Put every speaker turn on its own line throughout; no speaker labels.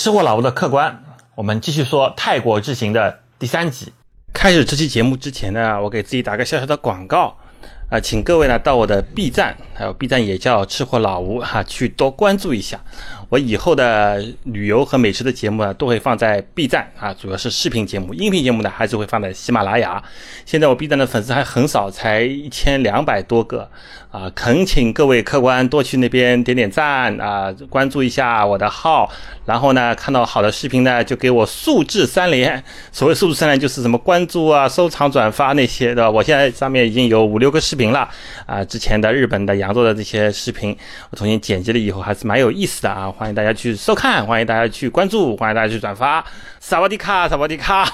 吃货老吴的客官，我们继续说泰国之行的第三集。开始这期节目之前呢，我给自己打个小小的广告啊，请各位呢到我的 B 站，还有 B 站也叫吃货老吴哈，去多关注一下。我以后的旅游和美食的节目呢，都会放在 B 站啊，主要是视频节目，音频节目呢还是会放在喜马拉雅。现在我 B 站的粉丝还很少，才一千两百多个啊，恳请各位客官多去那边点点赞啊，关注一下我的号，然后呢，看到好的视频呢，就给我素质三连。所谓素质三连，就是什么关注啊、收藏、转发那些，的？我现在上面已经有五六个视频了啊，之前的日本的、扬州的这些视频，我重新剪辑了以后，还是蛮有意思的啊。欢迎大家去收看，欢迎大家去关注，欢迎大家去转发。萨瓦迪卡，萨瓦迪卡。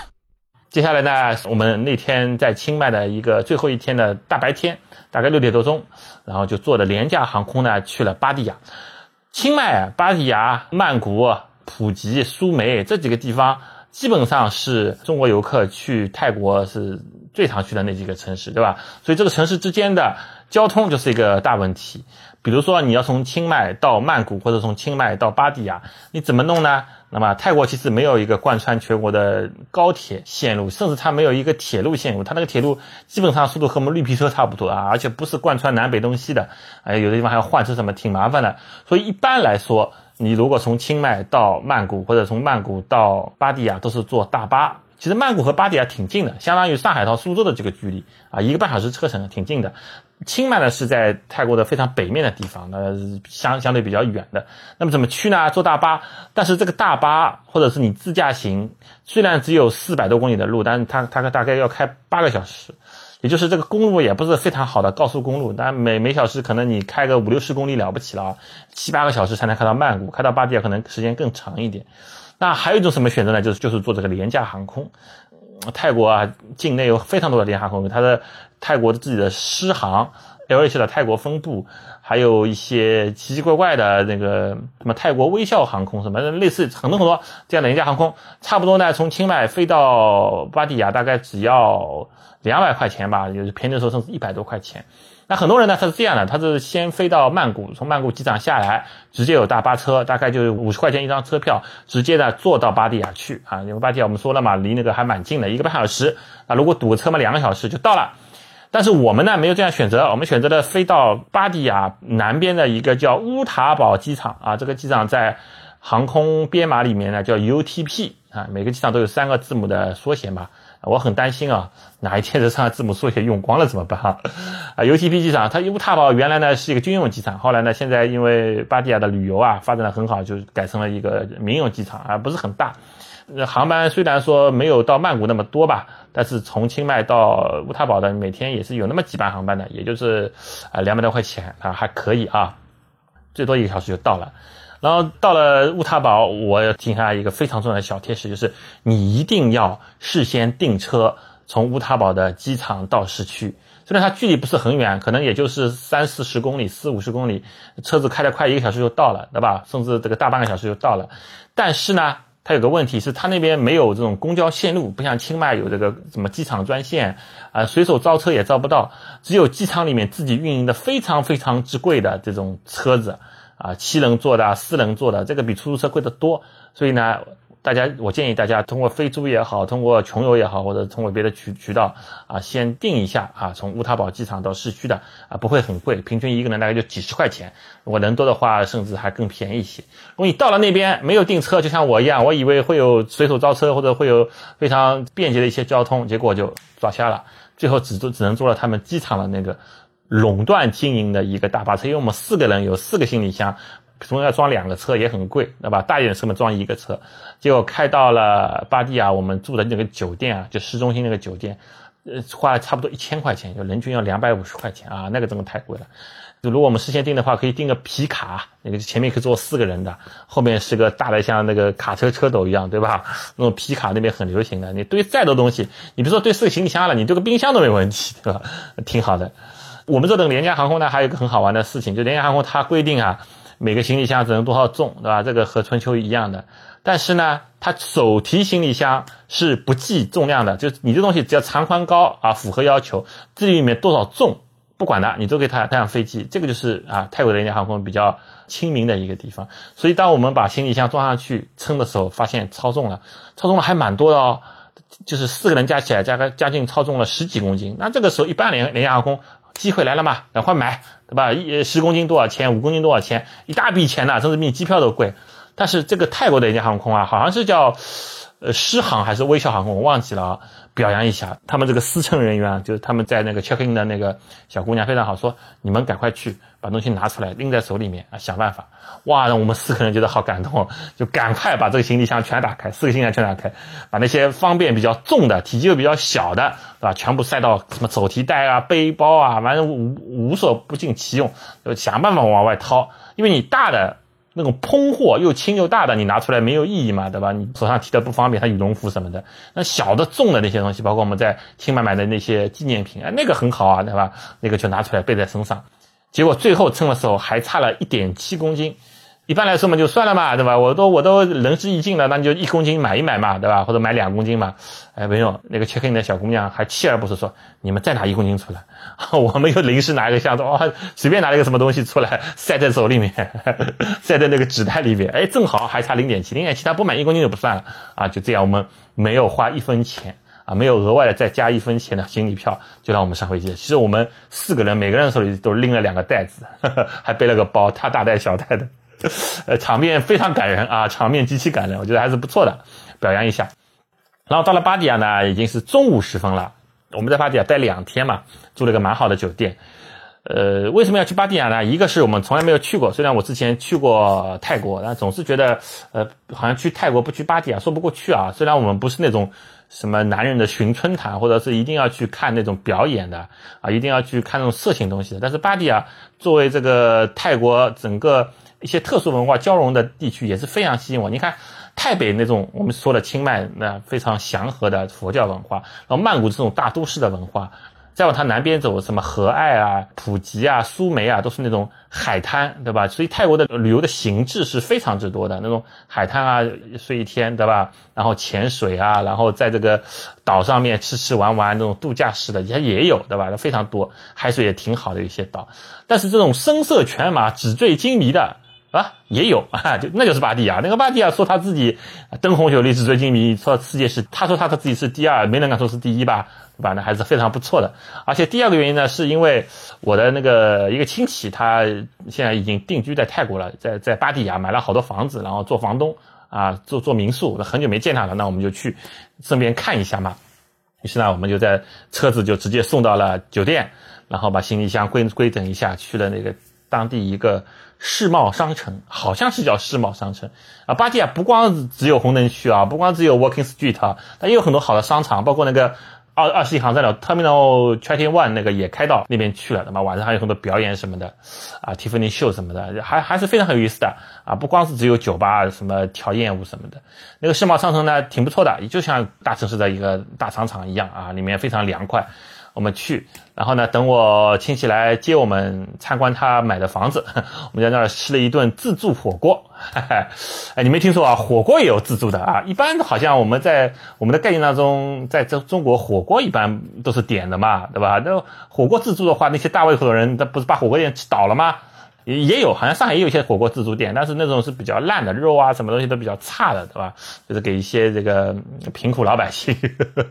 接下来呢，我们那天在清迈的一个最后一天的大白天，大概六点多钟，然后就坐的廉价航空呢去了芭提雅。清迈、芭提雅、曼谷、普吉、苏梅这几个地方，基本上是中国游客去泰国是最常去的那几个城市，对吧？所以这个城市之间的交通就是一个大问题。比如说你要从清迈到曼谷，或者从清迈到芭提雅，你怎么弄呢？那么泰国其实没有一个贯穿全国的高铁线路，甚至它没有一个铁路线路，它那个铁路基本上速度和我们绿皮车差不多啊，而且不是贯穿南北东西的，哎，有的地方还要换车，什么挺麻烦的。所以一般来说，你如果从清迈到曼谷，或者从曼谷到芭提雅，都是坐大巴。其实曼谷和芭提雅挺近的，相当于上海到苏州的这个距离啊，一个半小时车程，挺近的。清迈呢是在泰国的非常北面的地方，那相相对比较远的。那么怎么去呢？坐大巴，但是这个大巴或者是你自驾行，虽然只有四百多公里的路，但是它它大概要开八个小时，也就是这个公路也不是非常好的高速公路，但每每小时可能你开个五六十公里了不起了，七八个小时才能开到曼谷，开到芭提雅可能时间更长一点。那还有一种什么选择呢？就是就是做这个廉价航空。泰国啊，境内有非常多的廉价航空，它的泰国的自己的狮航，LH 的泰国分部，还有一些奇奇怪怪的那个什么泰国微笑航空，什么类似很多很多这样的廉价航空，差不多呢，从清迈飞到芭提雅大概只要两百块钱吧，就是便宜的时候甚至一百多块钱。那很多人呢，他是这样的，他是先飞到曼谷，从曼谷机场下来，直接有大巴车，大概就五十块钱一张车票，直接呢坐到芭提雅去啊。因为芭提雅我们说了嘛，离那个还蛮近的，一个半小时啊。如果堵车嘛，两个小时就到了。但是我们呢没有这样选择，我们选择了飞到巴蒂亚南边的一个叫乌塔堡机场啊。这个机场在航空编码里面呢叫 UTP 啊，每个机场都有三个字母的缩写嘛。我很担心啊，哪一天这三个字母缩写用光了怎么办啊？啊，UTP 机场，它乌塔堡原来呢是一个军用机场，后来呢现在因为芭提雅的旅游啊发展的很好，就改成了一个民用机场啊，不是很大。那航班虽然说没有到曼谷那么多吧，但是从清迈到乌塔堡的每天也是有那么几班航班的，也就是啊两百多块钱啊还可以啊，最多一个小时就到了。然后到了乌塔堡，我要提醒大家一个非常重要的小贴士，就是你一定要事先订车，从乌塔堡的机场到市区。虽然它距离不是很远，可能也就是三四十公里、四五十公里，车子开得快，一个小时就到了，对吧？甚至这个大半个小时就到了。但是呢，它有个问题是，它那边没有这种公交线路，不像清迈有这个什么机场专线啊，随手招车也招不到，只有机场里面自己运营的非常非常之贵的这种车子。啊，七人座的、四人座的，这个比出租车贵得多。所以呢，大家，我建议大家通过飞猪也好，通过穷游也好，或者通过别的渠渠道啊，先订一下啊，从乌塔堡机场到市区的啊，不会很贵，平均一个人大概就几十块钱。如果人多的话，甚至还更便宜一些。如果你到了那边没有订车，就像我一样，我以为会有随手招车或者会有非常便捷的一些交通，结果就抓瞎了，最后只坐只能坐了他们机场的那个。垄断经营的一个大巴车，因为我们四个人有四个行李箱，总要装两个车也很贵，对吧？大一点的车嘛装一个车，结果开到了巴蒂亚，我们住的那个酒店啊，就市中心那个酒店，呃，花了差不多一千块钱，就人均要两百五十块钱啊，那个真的太贵了。就如果我们事先订的话，可以订个皮卡，那个前面可以坐四个人的，后面是个大的像那个卡车车斗一样，对吧？那种皮卡那边很流行的，你堆再多东西，你别说堆四个行李箱了，你堆个冰箱都没问题，对吧？挺好的。我们这等廉价航空呢，还有一个很好玩的事情，就廉价航空它规定啊，每个行李箱只能多少重，对吧？这个和春秋一样的。但是呢，它手提行李箱是不计重量的，就你这东西只要长宽高啊符合要求，这里面多少重不管的，你都给它带上飞机。这个就是啊，泰国的廉价航空比较亲民的一个地方。所以当我们把行李箱装上去称的时候，发现超重了，超重了还蛮多的哦，就是四个人加起来加个将近超重了十几公斤。那这个时候一般廉廉价航空机会来了嘛，赶快买，对吧？一十公斤多少钱？五公斤多少钱？一大笔钱呢，甚至比机票都贵。但是这个泰国的廉价航空啊，好像是叫。呃，狮航还是微笑航空，我忘记了啊。表扬一下他们这个司乘人员，就是他们在那个 check in 的那个小姑娘非常好，说你们赶快去把东西拿出来，拎在手里面啊，想办法。哇，让我们四个人觉得好感动，就赶快把这个行李箱全打开，四个行李箱全打开，把那些方便比较重的、体积又比较小的，对吧？全部塞到什么手提袋啊、背包啊，反正无无所不尽其用，就想办法往外掏，因为你大的。那种烹货又轻又大的，你拿出来没有意义嘛，对吧？你手上提的不方便，它羽绒服什么的。那小的重的那些东西，包括我们在清迈买的那些纪念品，哎，那个很好啊，对吧？那个就拿出来背在身上。结果最后称的时候还差了一点七公斤。一般来说嘛，就算了嘛，对吧？我都我都仁至义尽了，那你就一公斤买一买嘛，对吧？或者买两公斤嘛。哎，没有，那个 check in 的小姑娘还锲而不舍说：“你们再拿一公斤出来。”我们又临时拿一个箱子，哇，随便拿了一个什么东西出来，塞在手里面，塞在那个纸袋里面。哎，正好还差零点七，零点七，他不满一公斤就不算了啊。就这样，我们没有花一分钱啊，没有额外的再加一分钱的行李票，就让我们上飞机。其实我们四个人每个人手里都拎了两个袋子，还背了个包，他大袋小袋的。呃，场面非常感人啊，场面极其感人，我觉得还是不错的，表扬一下。然后到了巴迪亚呢，已经是中午时分了。我们在巴迪亚待两天嘛，住了个蛮好的酒店。呃，为什么要去巴迪亚呢？一个是我们从来没有去过，虽然我之前去过泰国，但总是觉得，呃，好像去泰国不去巴迪亚说不过去啊。虽然我们不是那种什么男人的寻春团，或者是一定要去看那种表演的啊，一定要去看那种色情东西的，但是巴迪亚作为这个泰国整个。一些特殊文化交融的地区也是非常吸引我。你看，泰北那种我们说的清迈那非常祥和的佛教文化，然后曼谷这种大都市的文化，再往它南边走，什么和爱啊、普吉啊、苏梅啊，都是那种海滩，对吧？所以泰国的旅游的形制是非常之多的，那种海滩啊，睡一天，对吧？然后潜水啊，然后在这个岛上面吃吃玩玩，那种度假式的也也有，对吧？非常多，海水也挺好的一些岛。但是这种声色犬马、纸醉金迷的。啊，也有 啊，就那就是巴蒂亚。那个巴蒂亚说他自己灯红酒绿、纸醉金迷，说世界是，他说他他自己是第二，没人敢说是第一吧，对吧？那还是非常不错的。而且第二个原因呢，是因为我的那个一个亲戚，他现在已经定居在泰国了，在在巴蒂亚买了好多房子，然后做房东啊，做做民宿。那很久没见他了，那我们就去顺便看一下嘛。于是呢，我们就在车子就直接送到了酒店，然后把行李箱归归整一下，去了那个当地一个。世贸商城好像是叫世贸商城啊，巴蒂亚不光只有红灯区啊，不光只有 Walking Street 啊，它也有很多好的商场，包括那个二二十一航站的 Terminal Twenty One 那个也开到那边去了，那么晚上还有很多表演什么的啊，Tiffany Show 什么的，还还是非常有意思的啊，不光是只有酒吧什么跳艳舞什么的，那个世贸商城呢挺不错的，也就像大城市的一个大商场一样啊，里面非常凉快。我们去，然后呢，等我亲戚来接我们参观他买的房子，我们在那儿吃了一顿自助火锅。哎，你没听说啊？火锅也有自助的啊！一般好像我们在我们的概念当中，在中中国火锅一般都是点的嘛，对吧？那火锅自助的话，那些大胃口的人，他不是把火锅店吃倒了吗？也有，好像上海也有一些火锅自助店，但是那种是比较烂的，肉啊什么东西都比较差的，对吧？就是给一些这个贫苦老百姓。呵 呵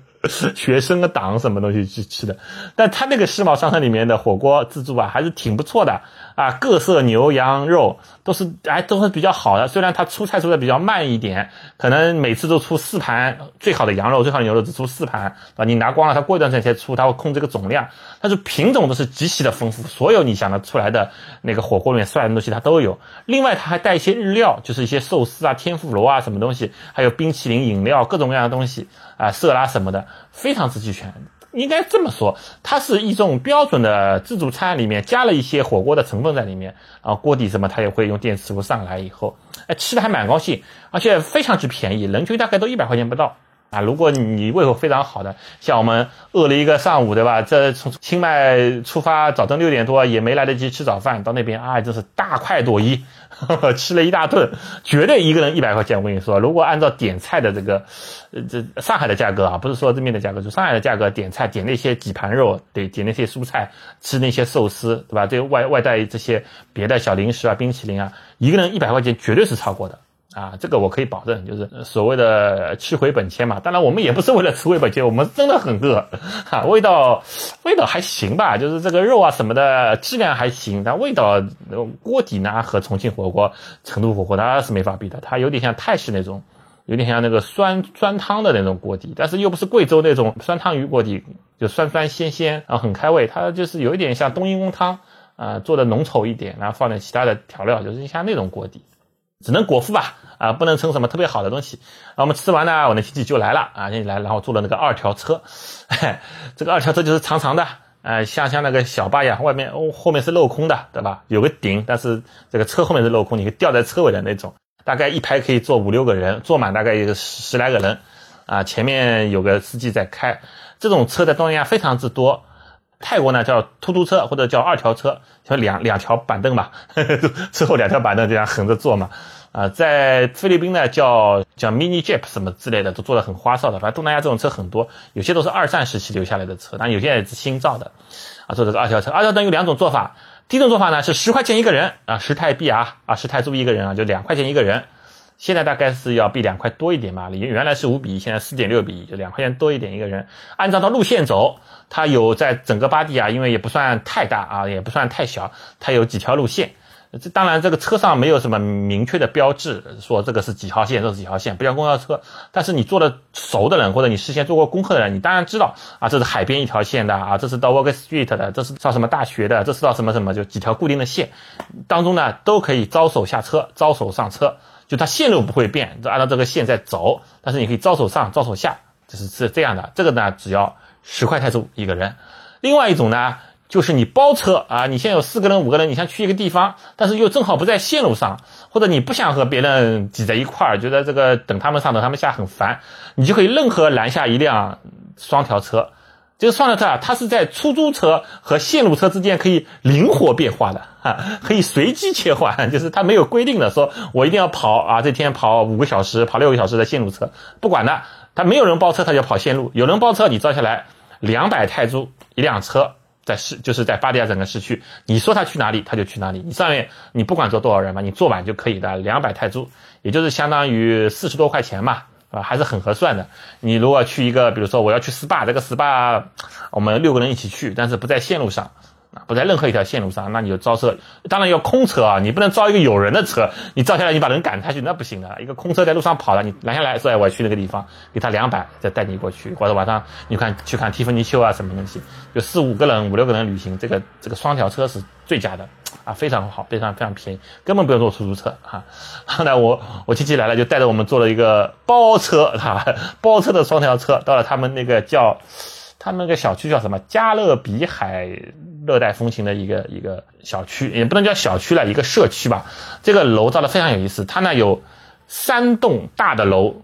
学生的党什么东西去吃的？但他那个世贸商城里面的火锅自助啊，还是挺不错的啊，各色牛羊肉都是哎都是比较好的。虽然他出菜出的比较慢一点，可能每次都出四盘最好的羊肉、最好的牛肉只出四盘啊，你拿光了，他过一段时间才出，他会控制个总量。但是品种都是极其的丰富，所有你想得出来的那个火锅锅里面涮的东西它都有。另外它还带一些日料，就是一些寿司啊、天妇罗啊什么东西，还有冰淇淋、饮料各种各样的东西啊、色拉什么的。非常之齐全，应该这么说，它是一种标准的自助餐，里面加了一些火锅的成分在里面，然后锅底什么它也会用电磁炉上来以后，哎，吃的还蛮高兴，而且非常之便宜，人均大概都一百块钱不到，啊。如果你胃口非常好的，像我们饿了一个上午，对吧？这从清迈出发，早晨六点多也没来得及吃早饭，到那边啊，真是大快朵颐，吃了一大顿，绝对一个人一百块钱。我跟你说，如果按照点菜的这个，呃，这上海的价格啊，不是说这边的价格，就上海的价格点菜点那些几盘肉，对，点那些蔬菜，吃那些寿司，对吧？这外外带这些别的小零食啊、冰淇淋啊，一个人一百块钱绝对是超过的。啊，这个我可以保证，就是所谓的吃回本钱嘛。当然，我们也不是为了吃回本钱，我们真的很饿，哈，味道味道还行吧，就是这个肉啊什么的质量还行，但味道锅底呢和重庆火锅、成都火锅那是没法比的，它有点像泰式那种，有点像那个酸酸汤的那种锅底，但是又不是贵州那种酸汤鱼锅底，就酸酸鲜鲜，然后很开胃，它就是有一点像冬阴功汤啊，做的浓稠一点，然后放点其他的调料，就是像那种锅底。只能果腹吧，啊，不能称什么特别好的东西。那我们吃完呢，我的亲戚就来了，啊，亲戚来，然后坐了那个二条车，这个二条车就是长长的，呃，像像那个小巴一样，外面哦后面是镂空的，对吧？有个顶，但是这个车后面是镂空，你可以吊在车尾的那种，大概一排可以坐五六个人，坐满大概有十来个人，啊，前面有个司机在开，这种车在东南亚非常之多。泰国呢叫突突车或者叫二条车，就两两条板凳嘛，之后两条板凳这样横着坐嘛。啊，在菲律宾呢叫叫 mini jeep 什么之类的，都做的很花哨的。反正东南亚这种车很多，有些都是二战时期留下来的车，但有些也是新造的。啊，做这个二条车，二条车有两种做法。第一种做法呢是十块钱一个人啊，十泰币啊啊，十泰铢一个人啊，就两块钱一个人。现在大概是要比两块多一点嘛，原原来是五比一，现在四点六比一，就两块钱多一点一个人。按照它路线走，它有在整个巴蒂啊，因为也不算太大啊，也不算太小，它有几条路线。这当然这个车上没有什么明确的标志，说这个是几号线，这是几号线，不像公交车。但是你坐的熟的人，或者你事先做过功课的人，你当然知道啊，这是海边一条线的啊，这是到 Walk Street 的，这是到什么大学的，这是到什么什么，就几条固定的线当中呢，都可以招手下车，招手上车。就它线路不会变，就按照这个线在走，但是你可以招手上，招手下，就是是这样的。这个呢，只要十块泰铢一个人。另外一种呢，就是你包车啊，你现在有四个人、五个人，你想去一个地方，但是又正好不在线路上，或者你不想和别人挤在一块儿，觉得这个等他们上、等他们下很烦，你就可以任何拦下一辆双条车。这个双条车啊，它是在出租车和线路车之间可以灵活变化的，哈，可以随机切换，就是它没有规定的，说我一定要跑啊，这天跑五个小时，跑六个小时的线路车，不管的，它没有人包车，它就跑线路；有人包车，你招下来两百泰铢一辆车，在市就是在巴迪亚整个市区，你说他去哪里，他就去哪里。你上面你不管坐多少人嘛，你坐满就可以的，两百泰铢，也就是相当于四十多块钱嘛。啊，还是很合算的。你如果去一个，比如说我要去 SPA，这个 SPA 我们六个人一起去，但是不在线路上，不在任何一条线路上，那你就招车，当然要空车啊，你不能招一个有人的车，你招下来你把人赶下去，那不行的。一个空车在路上跑了，你拦下来说，哎，我要去那个地方，给他两百，再带你过去，或者晚上你看去看蒂芙尼秀啊，什么东西，就四五个人、五六个人旅行，这个这个双条车是最佳的。啊，非常好，非常非常便宜，根本不用坐出租车哈。后来我我亲戚来了，就带着我们坐了一个包车哈，包车的双条车，到了他们那个叫，他们那个小区叫什么？加勒比海热带风情的一个一个小区，也不能叫小区了，一个社区吧。这个楼造的非常有意思，它呢有三栋大的楼。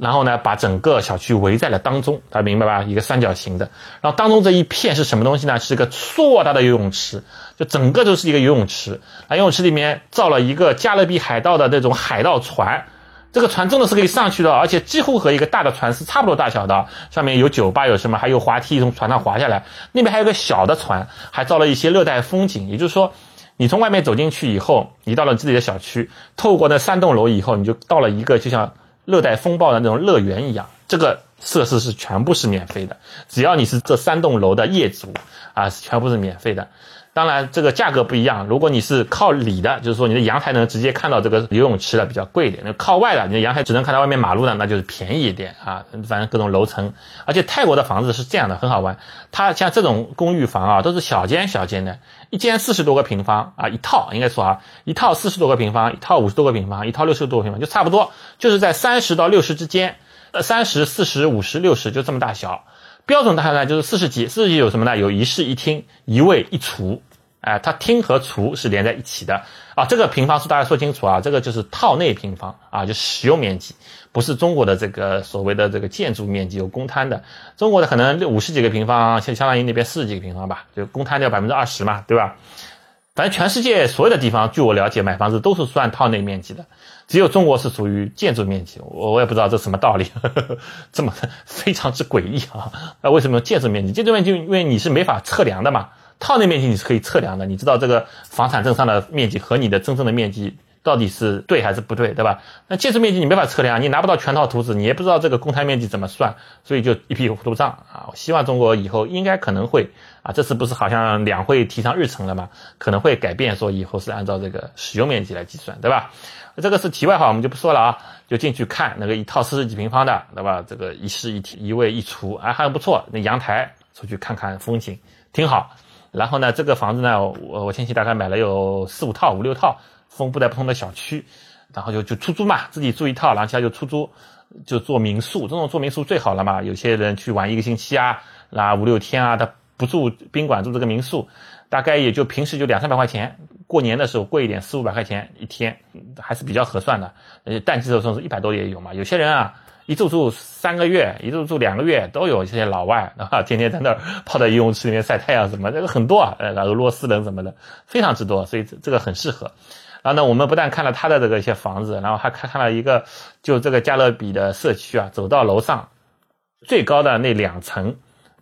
然后呢，把整个小区围在了当中，大家明白吧？一个三角形的。然后当中这一片是什么东西呢？是一个硕大的游泳池，就整个都是一个游泳池。啊，游泳池里面造了一个加勒比海盗的那种海盗船，这个船真的是可以上去的，而且几乎和一个大的船是差不多大小的。上面有酒吧，有什么？还有滑梯从船上滑下来。那边还有个小的船，还造了一些热带风景。也就是说，你从外面走进去以后，你到了自己的小区，透过那三栋楼以后，你就到了一个就像。热带风暴的那种乐园一样，这个设施是全部是免费的，只要你是这三栋楼的业主啊，全部是免费的。当然，这个价格不一样。如果你是靠里的，就是说你的阳台能直接看到这个游泳池的，比较贵一点；那靠外的，你的阳台只能看到外面马路的，那就是便宜一点啊。反正各种楼层，而且泰国的房子是这样的，很好玩。它像这种公寓房啊，都是小间小间的，一间四十多个平方啊，一套应该说啊，一套四十多个平方，一套五十多个平方，一套六十多个平方，就差不多，就是在三十到六十之间，呃，三十、四十、五十、六十就这么大小。标准大小呢就是四十几，四十几有什么呢？有一室一厅，一卫一厨。哎，它厅和厨是连在一起的啊。这个平方数大家说清楚啊，这个就是套内平方啊，就使用面积，不是中国的这个所谓的这个建筑面积有公摊的。中国的可能五十几个平方，相相当于那边四十几个平方吧，就公摊掉百分之二十嘛，对吧？反正全世界所有的地方，据我了解，买房子都是算套内面积的，只有中国是属于建筑面积。我我也不知道这什么道理，呵 呵这么非常之诡异啊！那为什么建筑面积？建筑面积因为你是没法测量的嘛。套内面积你是可以测量的，你知道这个房产证上的面积和你的真正的面积到底是对还是不对，对吧？那建筑面积你没法测量，你拿不到全套图纸，你也不知道这个公摊面积怎么算，所以就一笔糊涂账啊！我希望中国以后应该可能会啊，这次不是好像两会提上日程了吗？可能会改变，说以后是按照这个使用面积来计算，对吧？这个是题外话，我们就不说了啊，就进去看那个一套四十几平方的，对吧？这个一室一厅一卫一厨，哎，还不错，那阳台出去看看风景，挺好。然后呢，这个房子呢，我我前期大概买了有四五套、五六套，分布在不同的小区，然后就就出租嘛，自己住一套，然后其他就出租，就做民宿。这种做民宿最好了嘛，有些人去玩一个星期啊，那五六天啊，他不住宾馆，住这个民宿，大概也就平时就两三百块钱，过年的时候贵一点，四五百块钱一天，还是比较合算的。呃，淡季的时候是一百多也有嘛，有些人啊。一住住三个月，一住住两个月，都有一些老外 啊，天天在那儿泡在游泳池里面晒太阳什么，这个很多啊，呃，俄罗斯人什么的，非常之多，所以这个很适合。然后呢，我们不但看了他的这个一些房子，然后还看看了一个，就这个加勒比的社区啊，走到楼上最高的那两层，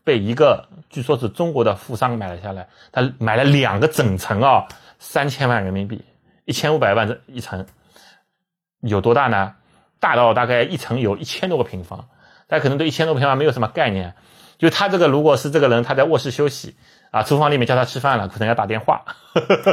被一个据说是中国的富商买了下来，他买了两个整层啊，三千万人民币，一千五百万这一层，有多大呢？大到大概一层有一千多个平方，大家可能对一千多平方没有什么概念。就他这个，如果是这个人，他在卧室休息。啊，厨房里面叫他吃饭了，可能要打电话，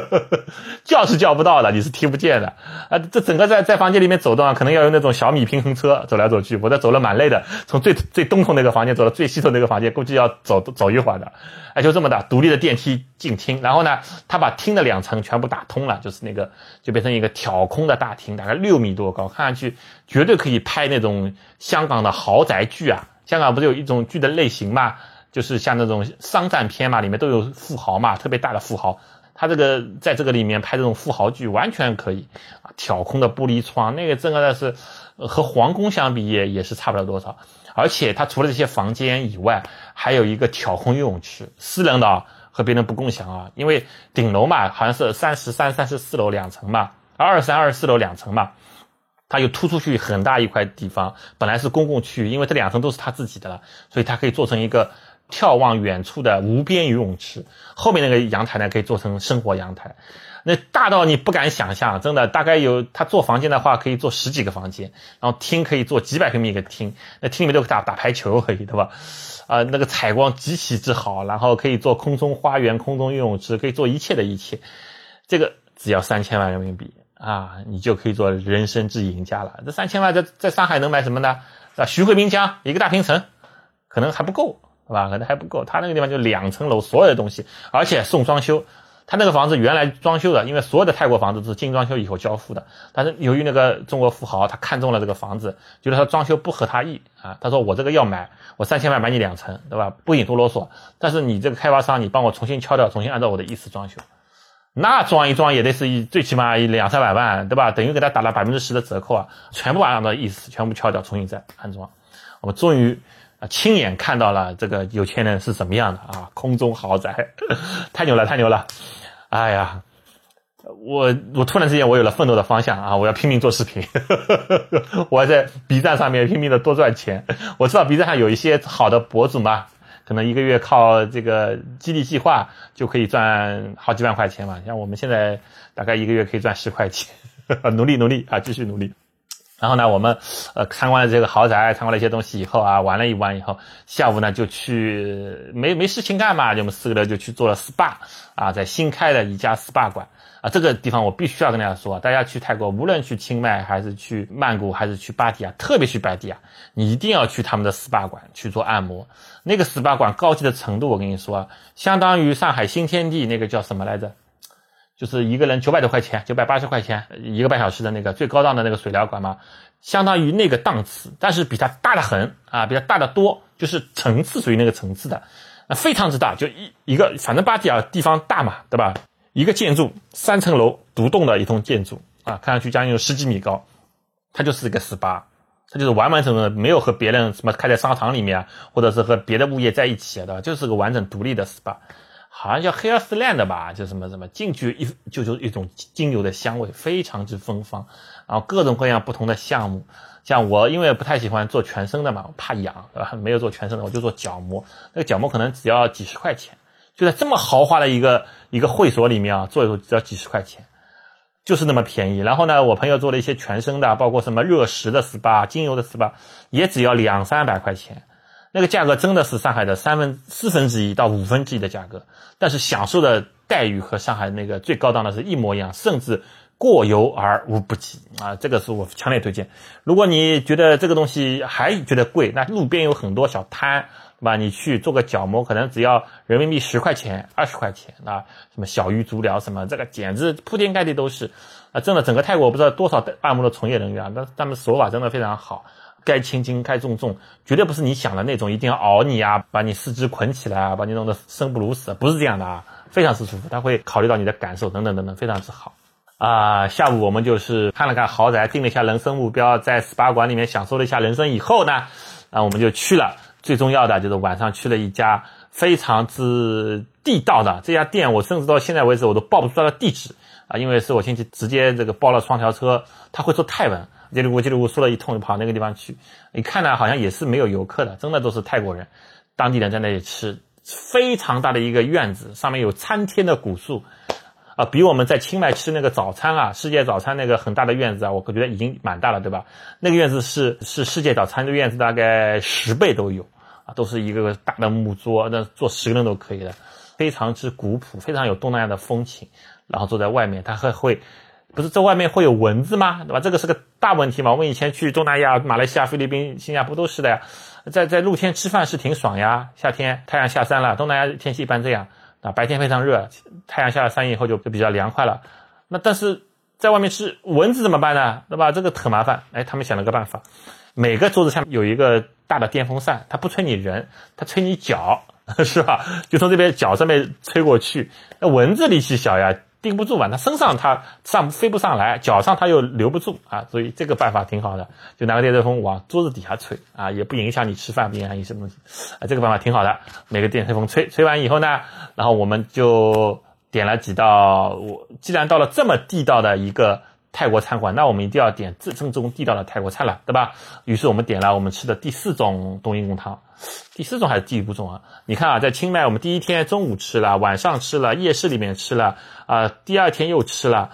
叫是叫不到的，你是听不见的。啊，这整个在在房间里面走动啊，可能要用那种小米平衡车走来走去。我这走了蛮累的，从最最东头那个房间走到最西头那个房间，估计要走走一会儿的。哎，就这么大，独立的电梯进厅，然后呢，他把厅的两层全部打通了，就是那个就变成一个挑空的大厅，大概六米多高，看上去绝对可以拍那种香港的豪宅剧啊。香港不是有一种剧的类型吗？就是像那种商战片嘛，里面都有富豪嘛，特别大的富豪，他这个在这个里面拍这种富豪剧完全可以啊，挑空的玻璃窗，那个真的是和皇宫相比也也是差不了多少。而且他除了这些房间以外，还有一个挑空游泳池，私人的啊和别人不共享啊，因为顶楼嘛，好像是三十三、三十四楼两层嘛，二三、二十四楼两层嘛，他又突出去很大一块地方，本来是公共区域，因为这两层都是他自己的了，所以他可以做成一个。眺望远处的无边游泳池，后面那个阳台呢，可以做成生活阳台，那大到你不敢想象，真的，大概有他做房间的话，可以做十几个房间，然后厅可以做几百平米一个厅，那厅里面都打打排球可以，对吧？啊，那个采光极其之好，然后可以做空中花园、空中游泳池，可以做一切的一切，这个只要三千万人民币啊，你就可以做人生之赢家了。这三千万在在上海能买什么呢？啊，徐汇滨江一个大平层，可能还不够。好吧，可能还不够。他那个地方就两层楼，所有的东西，而且送装修。他那个房子原来装修的，因为所有的泰国房子都是精装修以后交付的。但是由于那个中国富豪他看中了这个房子，觉得他装修不合他意啊，他说我这个要买，我三千万买你两层，对吧？不引多啰嗦，但是你这个开发商你帮我重新敲掉，重新按照我的意思装修，那装一装也得是一最起码两三百万，对吧？等于给他打了百分之十的折扣啊，全部按照意思全部敲掉，重新再安装。我们终于。啊，亲眼看到了这个有钱人是什么样的啊！空中豪宅，太牛了，太牛了！哎呀，我我突然之间我有了奋斗的方向啊！我要拼命做视频，我要在 B 站上面拼命的多赚钱。我知道 B 站上有一些好的博主嘛，可能一个月靠这个激励计划就可以赚好几万块钱嘛。像我们现在大概一个月可以赚十块钱，努力努力啊，继续努力。然后呢，我们呃参观了这个豪宅，参观了一些东西以后啊，玩了一玩以后，下午呢就去没没事情干嘛，就我们四个人就去做了 SPA 啊，在新开的一家 SPA 馆啊，这个地方我必须要跟大家说，大家去泰国，无论去清迈还是去曼谷还是去芭提雅，特别去芭提雅，你一定要去他们的 SPA 馆去做按摩。那个 SPA 馆高级的程度，我跟你说，相当于上海新天地那个叫什么来着？就是一个人九百多块钱，九百八十块钱一个半小时的那个最高档的那个水疗馆嘛，相当于那个档次，但是比它大的很啊，比它大的多，就是层次属于那个层次的，那非常之大，就一一个反正巴提雅地方大嘛，对吧？一个建筑三层楼独栋的一栋建筑啊，看上去将近有十几米高，它就是一个 SPA，它就是完完整整的，没有和别人什么开在商场里面啊，或者是和别的物业在一起啊，对吧？就是个完整独立的 SPA，好像叫 Hairland 吧，就什么什么进去一就就一种精油的香味，非常之芬芳，然后各种各样不同的项目。像我因为不太喜欢做全身的嘛，我怕痒，对吧？没有做全身的，我就做角膜。那个角膜可能只要几十块钱，就在这么豪华的一个一个会所里面啊，做一做只要几十块钱，就是那么便宜。然后呢，我朋友做了一些全身的，包括什么热石的 SPA、精油的 SPA，也只要两三百块钱。那个价格真的是上海的三分四分之一到五分之一的价格，但是享受的待遇和上海那个最高档的是一模一样，甚至。过犹而无不及啊！这个是我强烈推荐。如果你觉得这个东西还觉得贵，那路边有很多小摊，对吧？你去做个角膜，可能只要人民币十块钱、二十块钱啊。什么小鱼足疗什么，这个简直铺天盖地都是啊！真的，整个泰国我不知道多少按摩的从业人员，但他们手法真的非常好。该轻轻该重重，绝对不是你想的那种，一定要熬你啊，把你四肢捆起来啊，把你弄得生不如死，不是这样的啊，非常之舒服。他会考虑到你的感受等等等等，非常之好。啊，下午我们就是看了看豪宅，定了一下人生目标，在 SPA 馆里面享受了一下人生以后呢，那我们就去了。最重要的就是晚上去了一家非常之地道的这家店，我甚至到现在为止我都报不出它的地址啊，因为是我亲戚直接这个包了双条车，他会说泰文，叽里咕叽里咕说了一通，就跑那个地方去。一看呢，好像也是没有游客的，真的都是泰国人，当地人在那里吃，非常大的一个院子，上面有参天的古树。啊，比我们在清迈吃那个早餐啊，世界早餐那个很大的院子啊，我觉得已经蛮大了，对吧？那个院子是是世界早餐的院子大概十倍都有啊，都是一个个大的木桌，那坐十个人都可以的，非常之古朴，非常有东南亚的风情。然后坐在外面，它还会，不是在外面会有蚊子吗？对吧？这个是个大问题嘛。我们以前去东南亚，马来西亚、菲律宾、新加坡都是的呀，在在露天吃饭是挺爽呀，夏天太阳下山了，东南亚天气一般这样。啊，白天非常热，太阳下了山以后就就比较凉快了。那但是在外面吃蚊子怎么办呢？对吧？这个很麻烦。哎，他们想了个办法，每个桌子下面有一个大的电风扇，它不吹你人，它吹你脚，是吧？就从这边脚上面吹过去。那蚊子力气小呀。定不住嘛，它身上它上飞不上来，脚上它又留不住啊，所以这个办法挺好的，就拿个电吹风往桌子底下吹啊，也不影响你吃饭，不影响你什么东西啊，这个办法挺好的。每个电吹风吹吹完以后呢，然后我们就点了几道。我既然到了这么地道的一个。泰国餐馆，那我们一定要点正正宗地道的泰国菜了，对吧？于是我们点了我们吃的第四种冬阴功汤，第四种还是第五种啊？你看啊，在清迈我们第一天中午吃了，晚上吃了，夜市里面吃了，啊，第二天又吃了，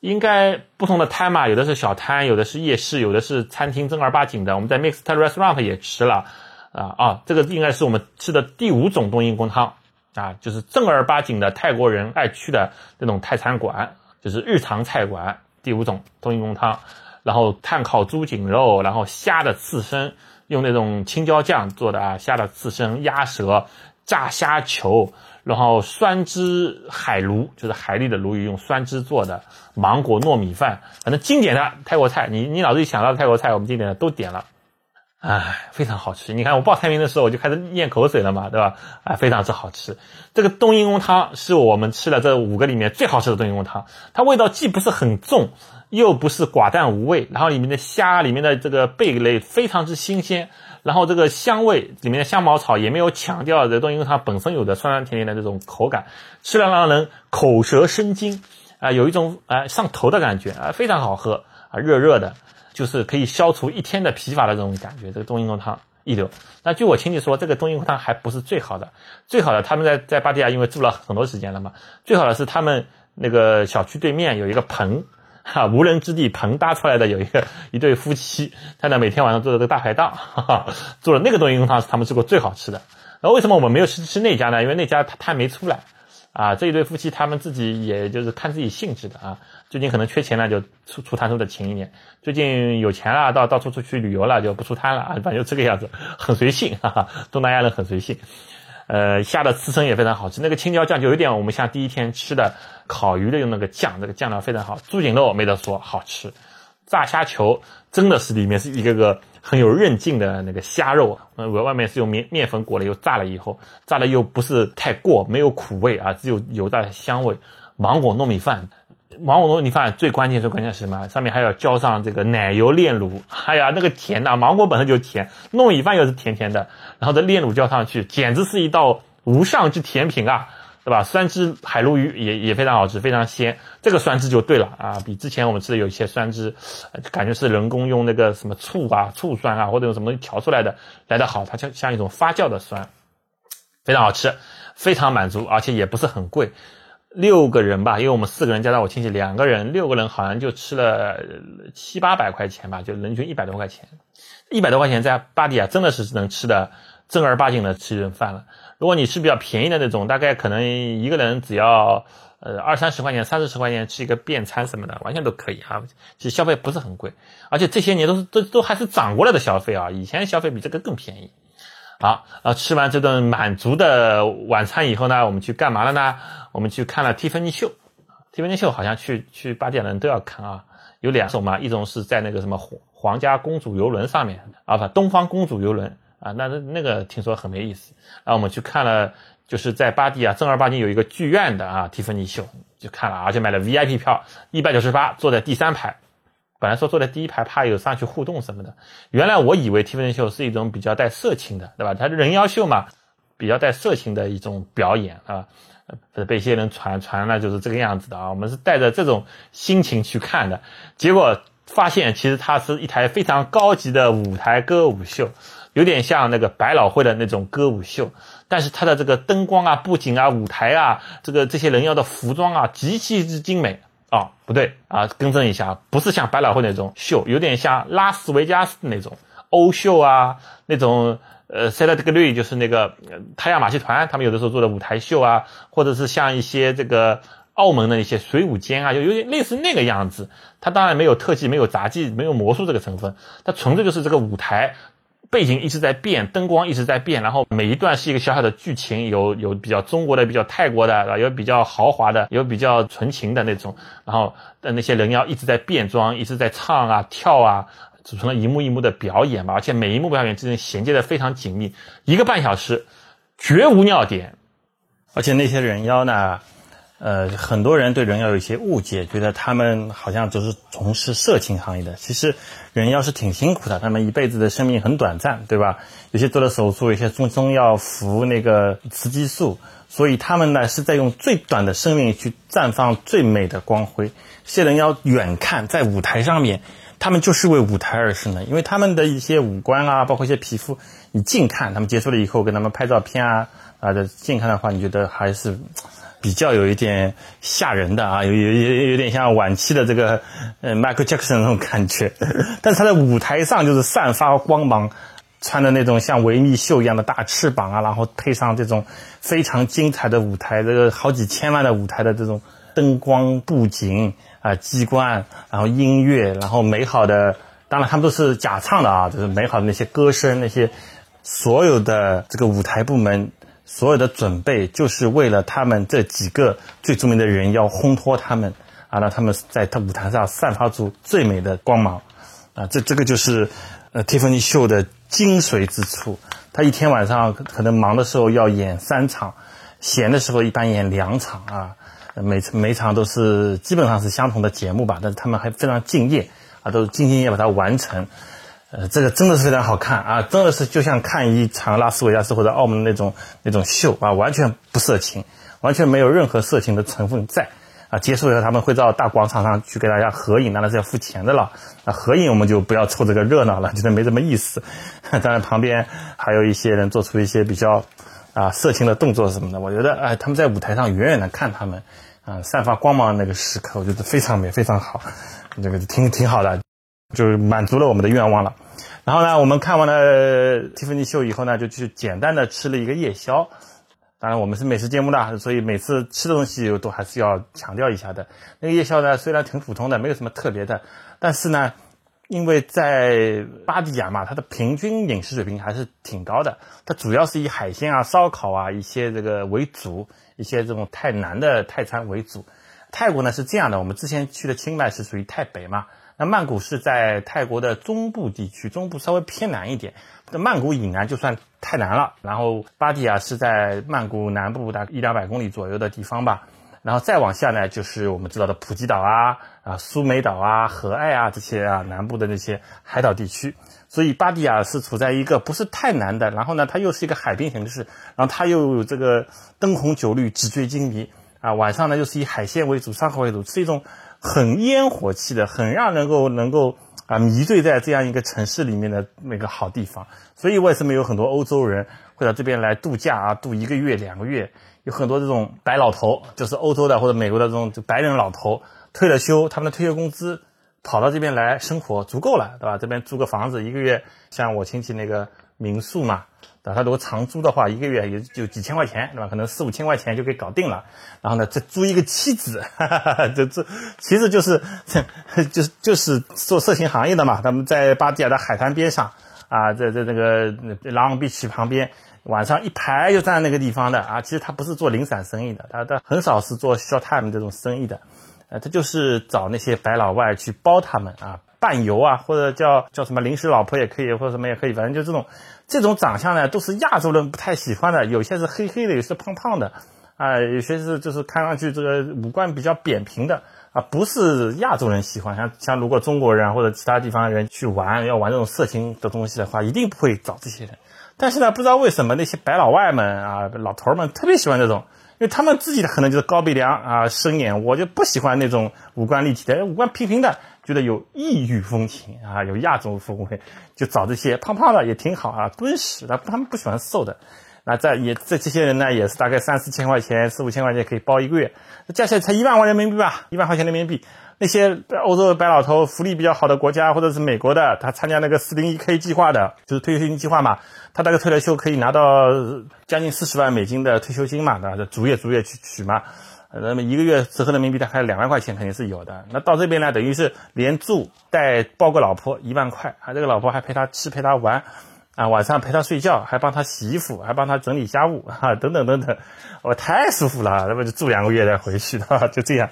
应该不同的摊嘛，有的是小摊，有的是夜市，有的是餐厅正儿八经的。我们在 Mixed Restaurant 也吃了，啊啊，这个应该是我们吃的第五种冬阴功汤啊，就是正儿八经的泰国人爱去的那种泰餐馆，就是日常菜馆。第五种冬阴功汤，然后炭烤猪颈肉，然后虾的刺身，用那种青椒酱做的啊，虾的刺身、鸭舌、炸虾球，然后酸汁海鲈，就是海里的鲈鱼用酸汁做的，芒果糯米饭，反正经典的泰国菜，你你脑子里想到的泰国菜，我们经典的都点了。哎，非常好吃！你看我报菜名的时候，我就开始咽口水了嘛，对吧？哎，非常之好吃。这个冬阴功汤是我们吃了这五个里面最好吃的冬阴功汤。它味道既不是很重，又不是寡淡无味，然后里面的虾、里面的这个贝类非常之新鲜，然后这个香味里面的香茅草也没有强调这冬阴功汤本身有的酸酸甜甜的这种口感，吃了让人口舌生津啊，有一种啊上头的感觉啊，非常好喝啊，热热的。就是可以消除一天的疲乏的这种感觉，这个冬阴功汤一流。那据我亲戚说，这个冬阴功汤还不是最好的，最好的他们在在芭提雅因为住了很多时间了嘛，最好的是他们那个小区对面有一个棚，哈，无人之地棚搭出来的有一个一对夫妻，他呢每天晚上做的这个大排档，做了那个冬阴功汤是他们吃过最好吃的。那为什么我们没有吃吃那家呢？因为那家他他没出来。啊，这一对夫妻他们自己也就是看自己性质的啊，最近可能缺钱了，就出出摊出的勤一点；最近有钱了，到到处出去旅游了，就不出摊了啊，反正就这个样子，很随性，哈哈，东南亚人很随性。呃，虾的刺身也非常好吃，那个青椒酱就有点我们像第一天吃的烤鱼的用那个酱，那个酱料非常好。猪颈肉没得说，好吃。炸虾球真的是里面是一个个。很有韧劲的那个虾肉，呃，外面是用面面粉裹了，又炸了以后，炸的又不是太过，没有苦味啊，只有油炸的香味，芒果糯米饭。芒果糯米饭最关键最关键是什么？上面还要浇上这个奶油炼乳，哎呀，那个甜呐！芒果本身就甜，糯米饭又是甜甜的，然后这炼乳浇上去，简直是一道无上之甜品啊，对吧？酸汁海鲈鱼也也非常好吃，非常鲜。这个酸汁就对了啊，比之前我们吃的有一些酸汁，感觉是人工用那个什么醋啊、醋酸啊，或者用什么东西调出来的来的好，它像像一种发酵的酸，非常好吃，非常满足，而且也不是很贵。六个人吧，因为我们四个人加上我亲戚两个人，六个人好像就吃了七八百块钱吧，就人均一百多块钱。一百多块钱在巴蒂亚真的是能吃的正儿八经的吃一顿饭了。如果你吃比较便宜的那种，大概可能一个人只要呃二三十块钱、三四十块钱吃一个便餐什么的，完全都可以啊。其实消费不是很贵，而且这些年都是都都还是涨过来的消费啊。以前消费比这个更便宜。好，然后吃完这顿满足的晚餐以后呢，我们去干嘛了呢？我们去看了蒂芬尼秀。蒂芬尼秀好像去去巴蒂亚的人都要看啊，有两种嘛，一种是在那个什么皇皇家公主游轮上面啊，不，东方公主游轮啊，那那那个听说很没意思。然后我们去看了，就是在巴蒂啊正儿八经有一个剧院的啊，蒂芬尼秀就看了，而且买了 VIP 票，一百九十八，坐在第三排。本来说坐在第一排怕有上去互动什么的，原来我以为 TV 秀是一种比较带色情的，对吧？它是人妖秀嘛，比较带色情的一种表演啊，被一些人传传了就是这个样子的啊。我们是带着这种心情去看的，结果发现其实它是一台非常高级的舞台歌舞秀，有点像那个百老汇的那种歌舞秀，但是它的这个灯光啊、布景啊、舞台啊，这个这些人妖的服装啊，极其之精美。哦，不对啊，更正一下，不是像百老汇那种秀，有点像拉斯维加斯那种欧秀啊，那种呃塞拉德格瑞就是那个呃太阳马戏团，他们有的时候做的舞台秀啊，或者是像一些这个澳门的一些水舞间啊，就有点类似那个样子。它当然没有特技，没有杂技，没有魔术这个成分，它纯粹就是这个舞台。背景一直在变，灯光一直在变，然后每一段是一个小小的剧情，有有比较中国的，比较泰国的，有比较豪华的，有比较纯情的那种，然后的那些人妖一直在变装，一直在唱啊跳啊，组成了一幕一幕的表演吧，而且每一幕表演之间衔接的非常紧密，一个半小时绝无尿点，而且那些人妖呢。呃，很多人对人妖有一些误解，觉得他们好像都是从事色情行业的。其实，人妖是挺辛苦的，他们一辈子的生命很短暂，对吧？有些做了手术，有些终终要服那个雌激素，所以他们呢是在用最短的生命去绽放最美的光辉。这些人妖远看在舞台上面，他们就是为舞台而生的，因为他们的一些五官啊，包括一些皮肤，你近看，他们结束了以后，跟他们拍照片啊啊的近看的话，你觉得还是。比较有一点吓人的啊，有有有有点像晚期的这个呃 Michael Jackson 那种感觉，但是他在舞台上就是散发光芒，穿的那种像维密秀一样的大翅膀啊，然后配上这种非常精彩的舞台，这个好几千万的舞台的这种灯光布景啊机关，然后音乐，然后美好的，当然他们都是假唱的啊，就是美好的那些歌声，那些所有的这个舞台部门。所有的准备就是为了他们这几个最著名的人要烘托他们啊，让他们在他舞台上散发出最美的光芒啊！这这个就是呃蒂芙尼秀的精髓之处。他一天晚上可能忙的时候要演三场，闲的时候一般演两场啊。每每场都是基本上是相同的节目吧，但是他们还非常敬业啊，都是兢兢业业把它完成。呃，这个真的是非常好看啊！真的是就像看一场拉斯维加斯或者澳门那种那种秀啊，完全不色情，完全没有任何色情的成分在啊。结束以后，他们会到大广场上去给大家合影，当然是要付钱的了。啊合影我们就不要凑这个热闹了，觉得没什么意思。当然旁边还有一些人做出一些比较啊色情的动作什么的，我觉得哎，他们在舞台上远远的看他们啊散发光芒的那个时刻，我觉得非常美，非常好，这个挺挺好的。就是满足了我们的愿望了，然后呢，我们看完了蒂芙尼秀以后呢，就去简单的吃了一个夜宵。当然，我们是美食节目的，所以每次吃的东西都还是要强调一下的。那个夜宵呢，虽然挺普通的，没有什么特别的，但是呢，因为在巴蒂亚嘛，它的平均饮食水平还是挺高的。它主要是以海鲜啊、烧烤啊一些这个为主，一些这种泰南的泰餐为主。泰国呢是这样的，我们之前去的清迈是属于泰北嘛。那曼谷是在泰国的中部地区，中部稍微偏南一点。那曼谷以南就算太南了。然后巴蒂亚是在曼谷南部大概一两百公里左右的地方吧。然后再往下呢，就是我们知道的普吉岛啊、啊苏梅岛啊、和爱啊这些啊南部的那些海岛地区。所以巴蒂亚是处在一个不是太难的，然后呢，它又是一个海滨城市，然后它又有这个灯红酒绿、纸醉金迷啊，晚上呢又是以海鲜为主、烧烤为主，是一种很烟火气的、很让能够能够啊迷醉在这样一个城市里面的那个好地方。所以为什么有很多欧洲人会到这边来度假啊，度一个月、两个月？有很多这种白老头，就是欧洲的或者美国的这种就白人老头，退了休，他们的退休工资跑到这边来生活足够了，对吧？这边租个房子，一个月像我亲戚那个民宿嘛，啊？他如果长租的话，一个月也就几千块钱，对吧？可能四五千块钱就可以搞定了。然后呢，再租一个妻子，哈哈这这其实就是 就是就是做色情行业的嘛。他们在巴蒂亚的海滩边上啊，在在那个朗比奇旁边。晚上一排就站在那个地方的啊，其实他不是做零散生意的，他他很少是做 short time 这种生意的，呃，他就是找那些白老外去包他们啊，伴游啊，或者叫叫什么临时老婆也可以，或者什么也可以，反正就这种这种长相呢，都是亚洲人不太喜欢的，有些是黑黑的，有些胖胖的，啊，有些是就是看上去这个五官比较扁平的啊，不是亚洲人喜欢，像像如果中国人或者其他地方人去玩要玩这种色情的东西的话，一定不会找这些人。但是呢，不知道为什么那些白老外们啊，老头们特别喜欢这种，因为他们自己的可能就是高鼻梁啊、深眼，我就不喜欢那种五官立体的，五官平平的，觉得有异域风情啊，有亚洲风味，就找这些胖胖的也挺好啊，敦实的，他们不喜欢瘦的。那在也这这些人呢，也是大概三四千块钱、四五千块钱可以包一个月，加起来才一万块人民币吧，一万块钱人民币。那些欧洲的白老头，福利比较好的国家，或者是美国的，他参加那个四零一 K 计划的，就是退休金计划嘛，他那个退了休可以拿到将近四十万美金的退休金嘛，对吧？逐月逐月去取嘛，那么一个月折合人民币大概两万块钱肯定是有的。那到这边呢，等于是连住带包个老婆一万块，啊这个老婆还陪他吃陪他玩，啊，晚上陪他睡觉，还帮他洗衣服，还帮他整理家务，哈，等等等等，我太舒服了，那么就住两个月再回去，哈，就这样。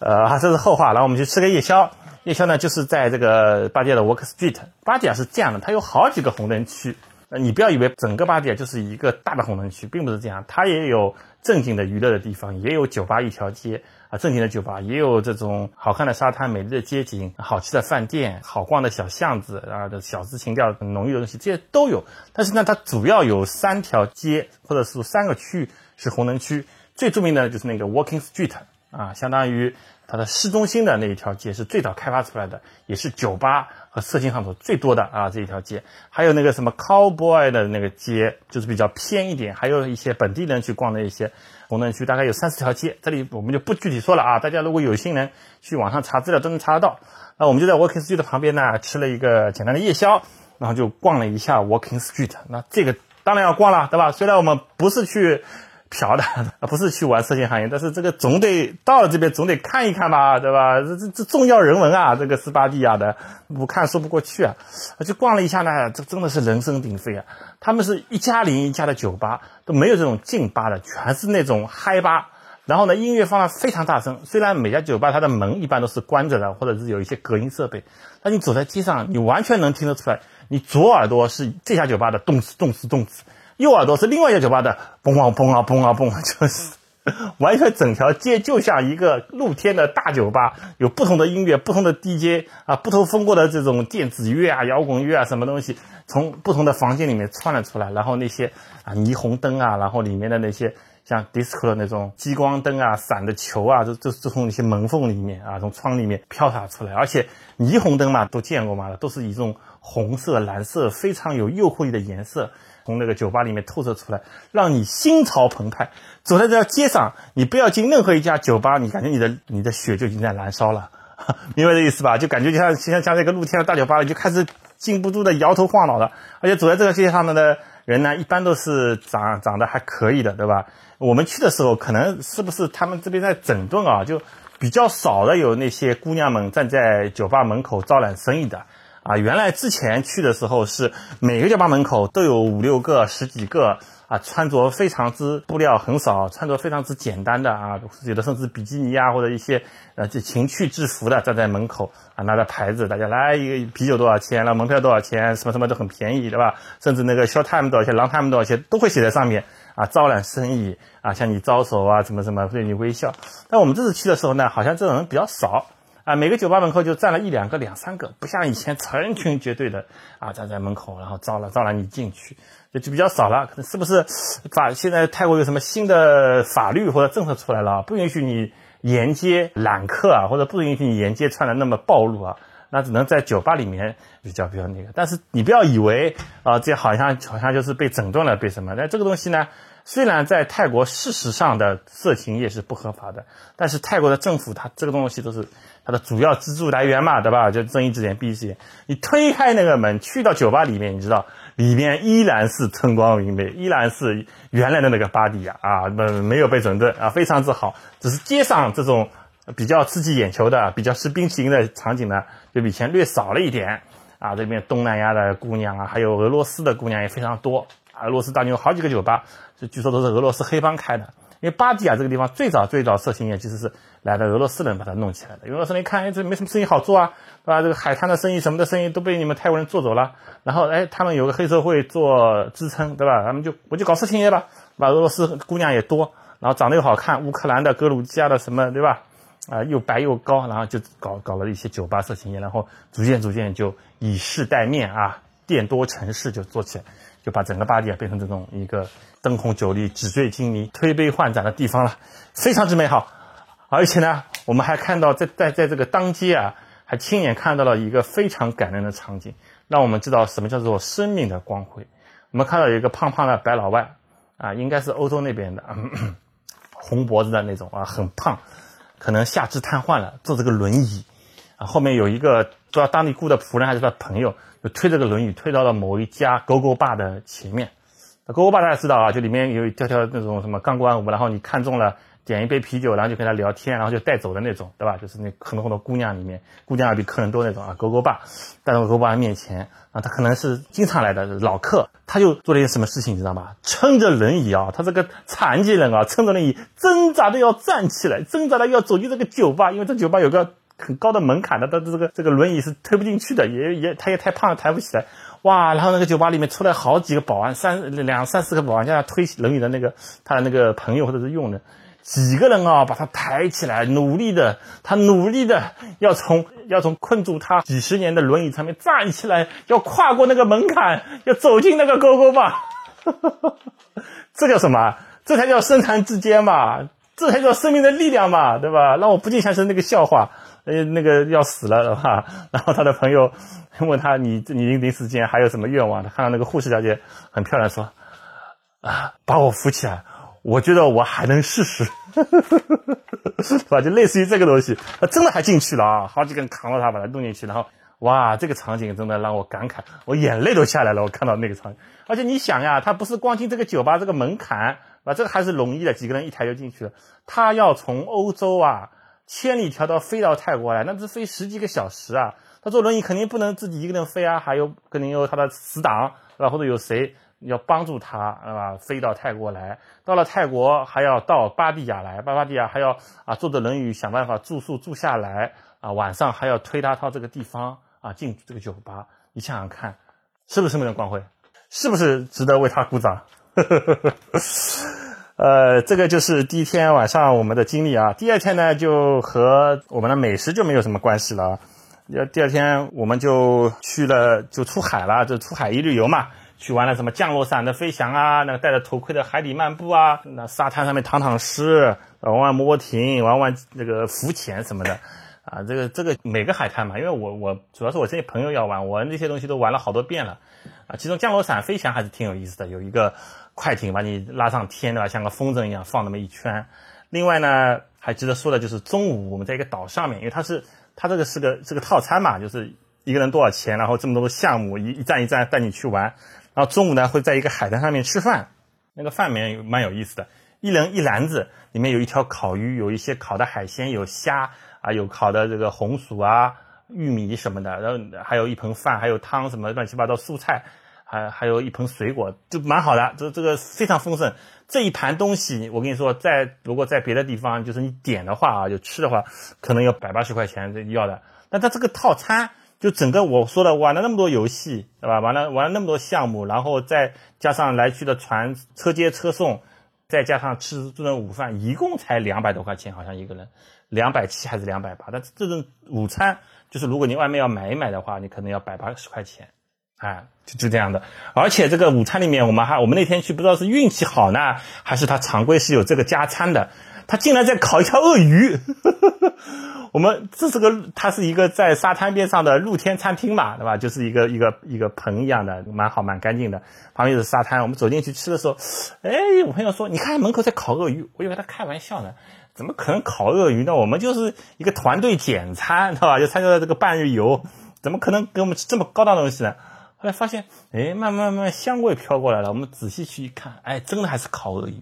呃，这是后话。然后我们去吃个夜宵，夜宵呢就是在这个巴蒂亚的 Walk Street。巴蒂亚是这样的，它有好几个红灯区。呃，你不要以为整个巴蒂亚就是一个大的红灯区，并不是这样。它也有正经的娱乐的地方，也有酒吧一条街啊，正经的酒吧，也有这种好看的沙滩、美丽的街景、好吃的饭店、好逛的小巷子啊，的小资情调很浓郁的东西，这些都有。但是呢，它主要有三条街，或者是三个区域是红灯区。最著名的就是那个 Walking Street。啊，相当于它的市中心的那一条街是最早开发出来的，也是酒吧和色情场所最多的啊这一条街。还有那个什么 Cowboy 的那个街，就是比较偏一点，还有一些本地人去逛的一些红灯区，大概有三四条街。这里我们就不具体说了啊，大家如果有心人去网上查资料都能查得到。那我们就在 Walking Street 的旁边呢，吃了一个简单的夜宵，然后就逛了一下 Walking Street。那这个当然要逛了，对吧？虽然我们不是去。嫖的啊，不是去玩色情行业，但是这个总得到了这边总得看一看吧，对吧？这这这重要人文啊，这个斯巴蒂亚的不看说不过去啊。就逛了一下呢，这真的是人声鼎沸啊。他们是一家连一家的酒吧，都没有这种静吧的，全是那种嗨吧。然后呢，音乐放的非常大声。虽然每家酒吧它的门一般都是关着的，或者是有一些隔音设备，但你走在街上，你完全能听得出来，你左耳朵是这家酒吧的动词动词动词。右耳朵是另外一个酒吧的，嘣啊嘣啊嘣啊嘣，就是完全整条街就像一个露天的大酒吧，有不同的音乐、不同的 DJ 啊、不同风格的这种电子乐啊、摇滚乐啊，什么东西从不同的房间里面窜了出来，然后那些啊霓虹灯啊，然后里面的那些像 disco 的那种激光灯啊、闪的球啊，就就就从那些门缝里面啊，从窗里面飘洒出来，而且霓虹灯嘛都见过嘛，都是以这种红色、蓝色非常有诱惑力的颜色。从那个酒吧里面透射出来，让你心潮澎湃。走在这条街上，你不要进任何一家酒吧，你感觉你的你的血就已经在燃烧了，明白这意思吧？就感觉就像像像这个露天的大酒吧里，就开始禁不住的摇头晃脑的。而且走在这个街上面的人呢，一般都是长长得还可以的，对吧？我们去的时候，可能是不是他们这边在整顿啊？就比较少的有那些姑娘们站在酒吧门口招揽生意的。啊，原来之前去的时候是每个酒吧门口都有五六个、十几个啊，穿着非常之布料很少，穿着非常之简单的啊，有的甚至比基尼啊，或者一些呃这情趣制服的站在门口啊，拿着牌子，大家来一个啤酒多少钱了，门票多少钱，什么什么都很便宜，对吧？甚至那个 short time 多少钱，long time 多少钱，都会写在上面啊，招揽生意啊，向你招手啊，什么什么对你微笑。但我们这次去的时候呢，好像这种人比较少。啊，每个酒吧门口就站了一两个、两三个，不像以前成群结队的啊站在门口，然后招了招揽你进去，就就比较少了。可能是不是法现在泰国有什么新的法律或者政策出来了，不允许你沿街揽客啊，或者不允许你沿街穿的那么暴露啊？那只能在酒吧里面比较比较那个。但是你不要以为啊，这好像好像就是被整顿了，被什么？那这个东西呢？虽然在泰国事实上的色情业是不合法的，但是泰国的政府它这个东西都是。它的主要资助来源嘛，对吧？就睁一只眼闭一只眼。你推开那个门，去到酒吧里面，你知道里面依然是春光明媚，依然是原来的那个巴迪亚啊，没没有被整顿啊，非常之好。只是街上这种比较刺激眼球的、比较吃冰淇淋的场景呢，就比以前略少了一点啊。这边东南亚的姑娘啊，还有俄罗斯的姑娘也非常多。俄罗斯当年有好几个酒吧，是据说都是俄罗斯黑帮开的。因为巴迪亚这个地方最早最早色情业其实是来的俄罗斯人把它弄起来的。俄罗斯人一看，哎，这没什么生意好做啊，对吧？这个海滩的生意什么的生意都被你们泰国人做走了。然后，哎，他们有个黑社会做支撑，对吧？他们就我就搞色情业吧，把俄罗斯姑娘也多，然后长得又好看，乌克兰的、格鲁吉亚的什么，对吧？啊，又白又高，然后就搞搞了一些酒吧色情业，然后逐渐逐渐就以势待面啊，店多城市就做起来。就把整个巴黎啊变成这种一个灯红酒绿、纸醉金迷、推杯换盏的地方了，非常之美好。而且呢，我们还看到在在在这个当街啊，还亲眼看到了一个非常感人的场景，让我们知道什么叫做生命的光辉。我们看到有一个胖胖的白老外啊，应该是欧洲那边的，红脖子的那种啊，很胖，可能下肢瘫痪了，坐这个轮椅啊，后面有一个不知道当地雇的仆人还是他朋友。就推这个轮椅推到了某一家勾勾坝的前面，那勾勾坝大家知道啊，就里面有一条条那种什么钢管舞，然后你看中了点一杯啤酒，然后就跟他聊天，然后就带走的那种，对吧？就是那很多很多姑娘里面，姑娘比客人多那种啊。勾勾坝带到勾勾坝面前啊，他可能是经常来的老客，他就做了一件什么事情，你知道吗？撑着轮椅啊，他这个残疾人啊，撑着轮椅挣扎的要站起来，挣扎的要走进这个酒吧，因为这酒吧有个。很高的门槛的，他这个这个轮椅是推不进去的，也也他也太胖了，抬不起来。哇！然后那个酒吧里面出来好几个保安，三两三四个保安，叫他推轮椅的那个他的那个朋友或者是佣人，几个人啊，把他抬起来，努力的，他努力的要从要从困住他几十年的轮椅上面站起来，要跨过那个门槛，要走进那个沟沟吧。这叫什么？这才叫身残志坚嘛！这才叫生命的力量嘛，对吧？让我不禁想起那个笑话。呃，那个要死了的话，然后他的朋友 问他：“你你临死前还有什么愿望？”他看到那个护士小姐很漂亮，说：“啊，把我扶起来，我觉得我还能试试，是吧？就类似于这个东西，他真的还进去了啊！好几个人扛着他把他弄进去，然后哇，这个场景真的让我感慨，我眼泪都下来了。我看到那个场景，而且你想呀，他不是光进这个酒吧这个门槛啊，这个还是容易的，几个人一抬就进去了。他要从欧洲啊。千里迢迢飞到泰国来，那是飞十几个小时啊！他坐轮椅肯定不能自己一个人飞啊，还有肯定有他的死党，对吧？或者有谁要帮助他，对吧？飞到泰国来，到了泰国还要到巴蒂亚来，巴巴蒂亚还要啊坐着轮椅想办法住宿住下来啊，晚上还要推他到这个地方啊进这个酒吧，你想想看，是不是那么光辉？是不是值得为他鼓掌？呵呵呵呵呃，这个就是第一天晚上我们的经历啊。第二天呢，就和我们的美食就没有什么关系了。要第二天我们就去了，就出海了，就出海一日游嘛，去玩了什么降落伞的飞翔啊，那个戴着头盔的海底漫步啊，那沙滩上面躺躺尸，玩玩摩艇，玩玩那个浮潜什么的啊。这个这个每个海滩嘛，因为我我主要是我这些朋友要玩，我那些东西都玩了好多遍了啊。其中降落伞飞翔还是挺有意思的，有一个。快艇把你拉上天对吧？像个风筝一样放那么一圈。另外呢，还值得说的就是中午我们在一个岛上面，因为它是它这个是个是个套餐嘛，就是一个人多少钱，然后这么多个项目一一站一站带你去玩。然后中午呢会在一个海滩上面吃饭，那个饭里面蛮有意思的，一人一篮子，里面有一条烤鱼，有一些烤的海鲜，有虾啊，有烤的这个红薯啊、玉米什么的，然后还有一盆饭，还有汤什么乱七八糟蔬菜。还还有一盆水果，就蛮好的，这这个非常丰盛。这一盘东西，我跟你说，在如果在别的地方，就是你点的话啊，就吃的话，可能要百八十块钱要的。但它这个套餐，就整个我说的玩了那么多游戏，对吧？玩了玩了那么多项目，然后再加上来去的船车接车送，再加上吃这顿午饭，一共才两百多块钱，好像一个人两百七还是两百八。但这顿午餐，就是如果你外面要买一买的话，你可能要百八十块钱。哎，就就这样的，而且这个午餐里面，我们还我们那天去，不知道是运气好呢，还是他常规是有这个加餐的，他竟然在烤一条鳄鱼。我们这是个，它是一个在沙滩边上的露天餐厅嘛，对吧？就是一个一个一个棚一样的，蛮好蛮干净的，旁边是沙滩。我们走进去吃的时候，哎，我朋友说，你看门口在烤鳄鱼，我以为他开玩笑呢，怎么可能烤鳄鱼呢？我们就是一个团队简餐，对吧？就参加了这个半日游，怎么可能给我们吃这么高档的东西呢？后来发现，哎，慢慢慢慢香味飘过来了。我们仔细去一看，哎，真的还是烤鳄鱼，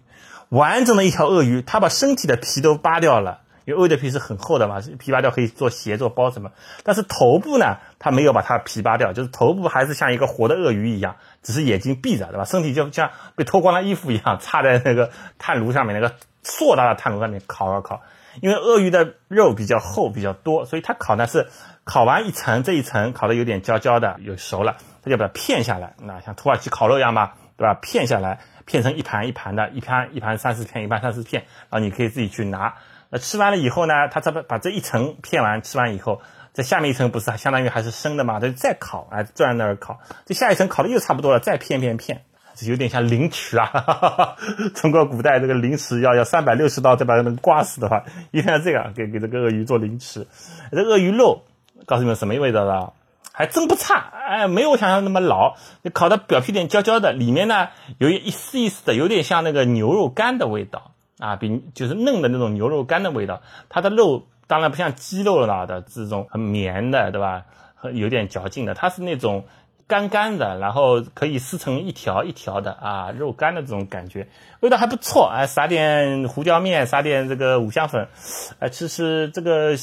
完整的一条鳄鱼，它把身体的皮都扒掉了，因为鳄鱼的皮是很厚的嘛，皮扒掉可以做鞋、做包什么。但是头部呢，它没有把它皮扒掉，就是头部还是像一个活的鳄鱼一样，只是眼睛闭着，对吧？身体就像被脱光了衣服一样，插在那个炭炉上面，那个硕大的炭炉上面烤啊烤。因为鳄鱼的肉比较厚比较多，所以它烤呢是烤完一层，这一层烤的有点焦焦的，有熟了。他就把它片下来，那像土耳其烤肉一样嘛，对吧？片下来，片成一盘一盘的，一盘一盘三四片，一盘三四片，然后你可以自己去拿。那吃完了以后呢，它这把把这一层片完，吃完以后，在下面一层不是相当于还是生的嘛？它就再烤，哎，坐在那儿烤。这下一层烤的又差不多了，再片片片，这有点像凌迟啊！哈哈哈中国古代这个凌迟要要三百六十刀再把它能刮死的话，一定要这样给给这个鳄鱼做凌迟。这鳄鱼肉，告诉你们什么味道的？还真不差，哎，没有我想象那么老。烤的表皮点焦焦的，里面呢有一丝一丝的，有点像那个牛肉干的味道啊，比就是嫩的那种牛肉干的味道。它的肉当然不像鸡肉了的这种很绵的，对吧？有点嚼劲的，它是那种干干的，然后可以撕成一条一条的啊，肉干的这种感觉，味道还不错。哎，撒点胡椒面，撒点这个五香粉，哎，吃吃这个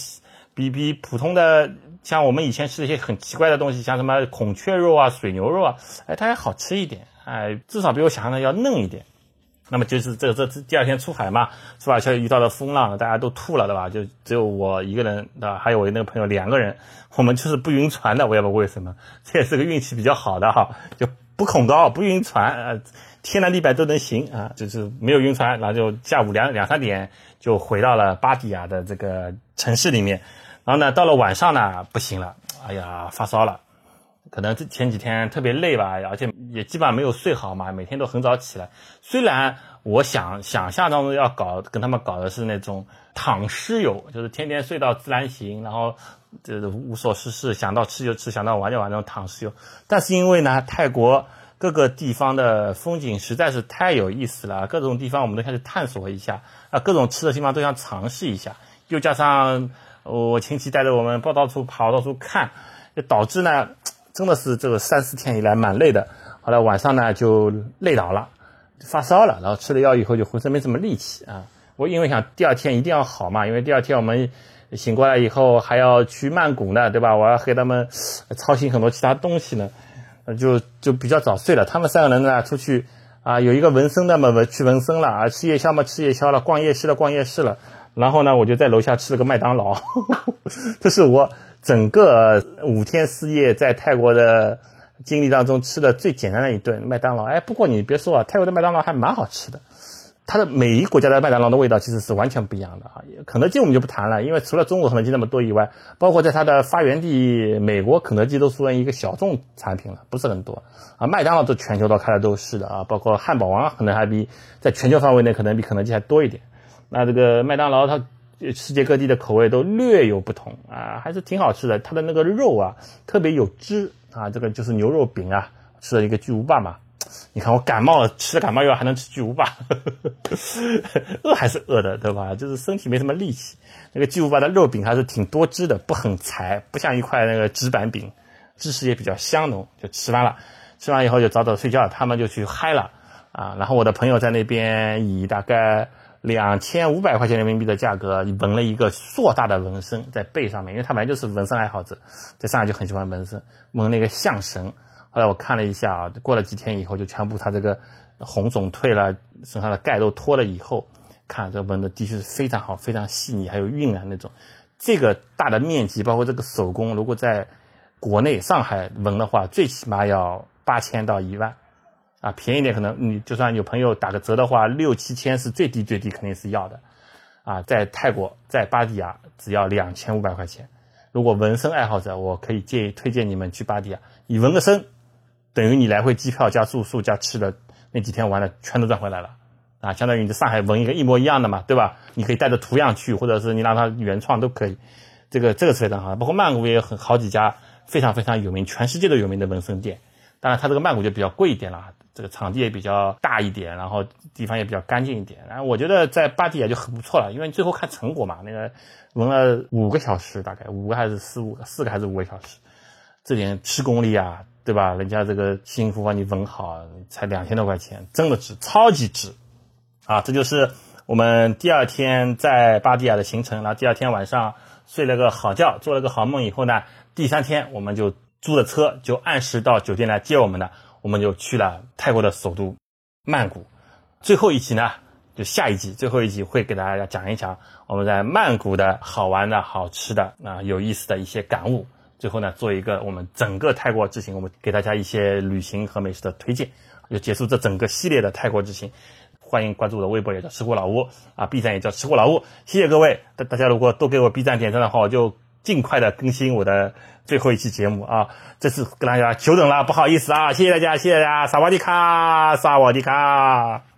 比比普通的。像我们以前吃一些很奇怪的东西，像什么孔雀肉啊、水牛肉啊，哎，它还好吃一点，哎，至少比我想象的要嫩一点。那么就是这这第二天出海嘛，是吧？像遇到了风浪，大家都吐了，对吧？就只有我一个人，对吧？还有我那个朋友两个人，我们就是不晕船的，我也不知道为什么，这也是个运气比较好的哈，就不恐高、不晕船，呃，天南地北都能行啊，就是没有晕船，然后就下午两两三点就回到了巴迪亚的这个城市里面。然后呢，到了晚上呢，不行了，哎呀，发烧了，可能这前几天特别累吧，而且也基本上没有睡好嘛，每天都很早起来。虽然我想想象当中要搞跟他们搞的是那种躺尸游，就是天天睡到自然醒，然后就是无所事事，想到吃就吃，想到玩就玩那种躺尸游。但是因为呢，泰国各个地方的风景实在是太有意思了，各种地方我们都开始探索一下啊，各种吃的地方都想尝试一下，又加上。我亲戚带着我们跑到处跑，到处看，就导致呢，真的是这个三四天以来蛮累的。后来晚上呢就累倒了，发烧了，然后吃了药以后就浑身没什么力气啊。我因为想第二天一定要好嘛，因为第二天我们醒过来以后还要去曼谷呢，对吧？我要和他们操心很多其他东西呢，就就比较早睡了。他们三个人呢出去啊，有一个纹身的嘛，去纹身了啊，吃夜宵嘛，吃夜宵了，逛夜市了，逛夜市了。然后呢，我就在楼下吃了个麦当劳，这是我整个五天四夜在泰国的经历当中吃的最简单的一顿麦当劳。哎，不过你别说啊，泰国的麦当劳还蛮好吃的。它的每一国家的麦当劳的味道其实是完全不一样的啊。肯德基我们就不谈了，因为除了中国肯德基那么多以外，包括在它的发源地美国，肯德基都算一个小众产品了，不是很多啊。麦当劳都全球都开的都是的啊，包括汉堡王可能还比在全球范围内可能比肯德基还多一点。那这个麦当劳，它世界各地的口味都略有不同啊，还是挺好吃的。它的那个肉啊，特别有汁啊，这个就是牛肉饼啊，吃了一个巨无霸嘛。你看我感冒了，吃了感冒药还能吃巨无霸，饿还是饿的，对吧？就是身体没什么力气。那个巨无霸的肉饼还是挺多汁的，不很柴，不像一块那个纸板饼，芝士也比较香浓。就吃完了，吃完以后就早早睡觉，他们就去嗨了啊。然后我的朋友在那边以大概。两千五百块钱人民币的价格纹了一个硕大的纹身在背上面，因为他本来就是纹身爱好者，在上海就很喜欢纹身，纹那个象神。后来我看了一下啊，过了几天以后，就全部它这个红肿退了，身上的钙都脱了以后，看这纹的的确是非常好，非常细腻，还有晕染那种。这个大的面积，包括这个手工，如果在国内上海纹的话，最起码要八千到一万，啊，便宜点可能你就算有朋友打个折的话，六七千是最低最低肯定是要的，啊，在泰国在芭提雅只要两千五百块钱。如果纹身爱好者，我可以建议推荐你们去芭提雅，你纹个身，等于你来回机票加住宿加吃的那几天玩的全都赚回来了。啊，相当于你在上海纹一个一模一样的嘛，对吧？你可以带着图样去，或者是你让它原创都可以。这个这个是非常好，包括曼谷也有很好几家非常非常有名，全世界都有名的纹身店。当然，它这个曼谷就比较贵一点了，这个场地也比较大一点，然后地方也比较干净一点。然后我觉得在芭提雅就很不错了，因为最后看成果嘛，那个纹了五个小时，大概五个还是四五，四个还是五个小时，这点七公里啊，对吧？人家这个辛苦帮你纹好，才两千多块钱，真的值，超级值。啊，这就是我们第二天在巴蒂亚的行程。然后第二天晚上睡了个好觉，做了个好梦以后呢，第三天我们就租了车，就按时到酒店来接我们的。我们就去了泰国的首都曼谷。最后一集呢，就下一集，最后一集会给大家讲一讲我们在曼谷的好玩的好吃的啊有意思的一些感悟。最后呢，做一个我们整个泰国之行，我们给大家一些旅行和美食的推荐，就结束这整个系列的泰国之行。欢迎关注我的微博，也叫吃货老屋啊，B 站也叫吃货老屋。谢谢各位，大大家如果都给我 B 站点赞的话，我就尽快的更新我的最后一期节目啊。这次跟大家久等了，不好意思啊，谢谢大家，谢谢大家，萨瓦迪卡，萨瓦迪卡。